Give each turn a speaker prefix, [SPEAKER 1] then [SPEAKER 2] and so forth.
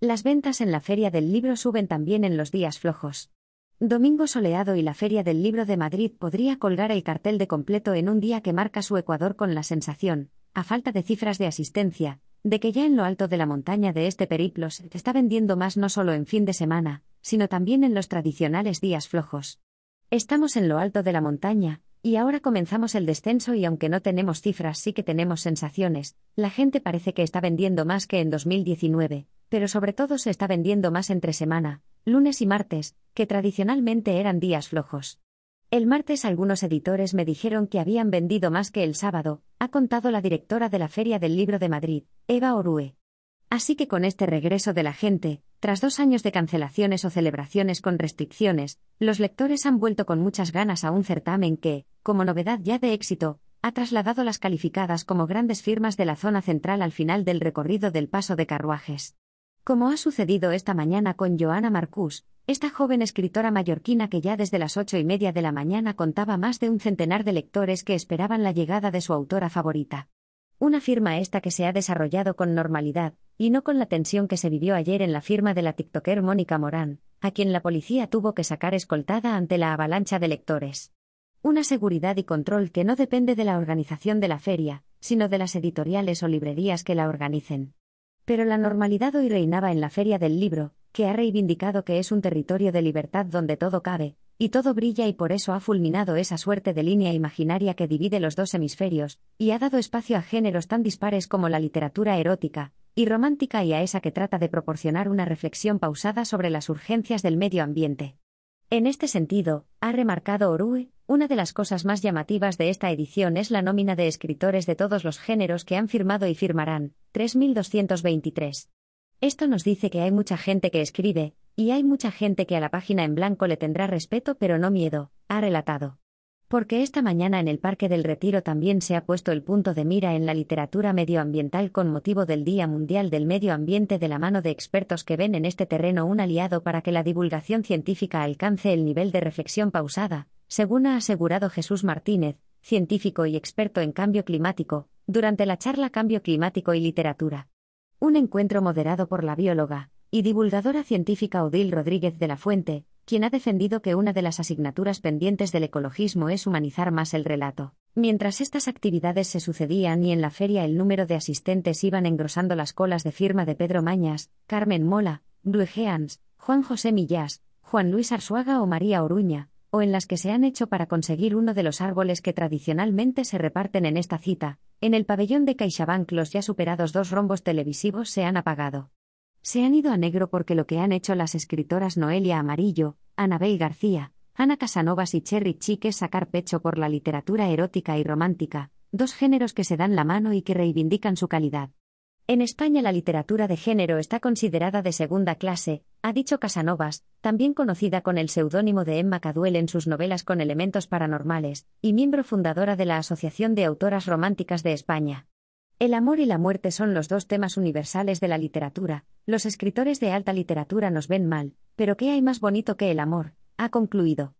[SPEAKER 1] Las ventas en la Feria del Libro suben también en los días flojos. Domingo soleado y la Feria del Libro de Madrid podría colgar el cartel de completo en un día que marca su Ecuador con la sensación, a falta de cifras de asistencia, de que ya en lo alto de la montaña de este periplo se está vendiendo más no solo en fin de semana, sino también en los tradicionales días flojos. Estamos en lo alto de la montaña, y ahora comenzamos el descenso y aunque no tenemos cifras sí que tenemos sensaciones, la gente parece que está vendiendo más que en 2019, pero sobre todo se está vendiendo más entre semana, lunes y martes, que tradicionalmente eran días flojos. El martes algunos editores me dijeron que habían vendido más que el sábado, ha contado la directora de la Feria del Libro de Madrid, Eva Orue. Así que con este regreso de la gente, tras dos años de cancelaciones o celebraciones con restricciones, los lectores han vuelto con muchas ganas a un certamen que, como novedad ya de éxito, ha trasladado las calificadas como grandes firmas de la zona central al final del recorrido del paso de carruajes. Como ha sucedido esta mañana con Joana Marcús, esta joven escritora mallorquina que ya desde las ocho y media de la mañana contaba más de un centenar de lectores que esperaban la llegada de su autora favorita. Una firma esta que se ha desarrollado con normalidad, y no con la tensión que se vivió ayer en la firma de la TikToker Mónica Morán, a quien la policía tuvo que sacar escoltada ante la avalancha de lectores. Una seguridad y control que no depende de la organización de la feria, sino de las editoriales o librerías que la organicen. Pero la normalidad hoy reinaba en la Feria del Libro, que ha reivindicado que es un territorio de libertad donde todo cabe, y todo brilla y por eso ha fulminado esa suerte de línea imaginaria que divide los dos hemisferios, y ha dado espacio a géneros tan dispares como la literatura erótica y romántica y a esa que trata de proporcionar una reflexión pausada sobre las urgencias del medio ambiente. En este sentido, ha remarcado Orue, una de las cosas más llamativas de esta edición es la nómina de escritores de todos los géneros que han firmado y firmarán, 3.223. Esto nos dice que hay mucha gente que escribe, y hay mucha gente que a la página en blanco le tendrá respeto pero no miedo, ha relatado. Porque esta mañana en el Parque del Retiro también se ha puesto el punto de mira en la literatura medioambiental con motivo del Día Mundial del Medio Ambiente de la mano de expertos que ven en este terreno un aliado para que la divulgación científica alcance el nivel de reflexión pausada, según ha asegurado Jesús Martínez, científico y experto en cambio climático, durante la charla Cambio Climático y Literatura. Un encuentro moderado por la bióloga y divulgadora científica Odil Rodríguez de la Fuente, quien ha defendido que una de las asignaturas pendientes del ecologismo es humanizar más el relato. Mientras estas actividades se sucedían y en la feria el número de asistentes iban engrosando las colas de firma de Pedro Mañas, Carmen Mola, Blue Geans, Juan José Millás, Juan Luis Arsuaga o María Oruña, o en las que se han hecho para conseguir uno de los árboles que tradicionalmente se reparten en esta cita, en el pabellón de CaixaBank los ya superados dos rombos televisivos se han apagado. Se han ido a negro porque lo que han hecho las escritoras Noelia Amarillo, Anabel García, Ana Casanovas y Cherry Chick es sacar pecho por la literatura erótica y romántica, dos géneros que se dan la mano y que reivindican su calidad. En España la literatura de género está considerada de segunda clase, ha dicho Casanovas, también conocida con el seudónimo de Emma Caduel en sus novelas con elementos paranormales, y miembro fundadora de la Asociación de Autoras Románticas de España. El amor y la muerte son los dos temas universales de la literatura, los escritores de alta literatura nos ven mal, pero ¿qué hay más bonito que el amor? ha concluido.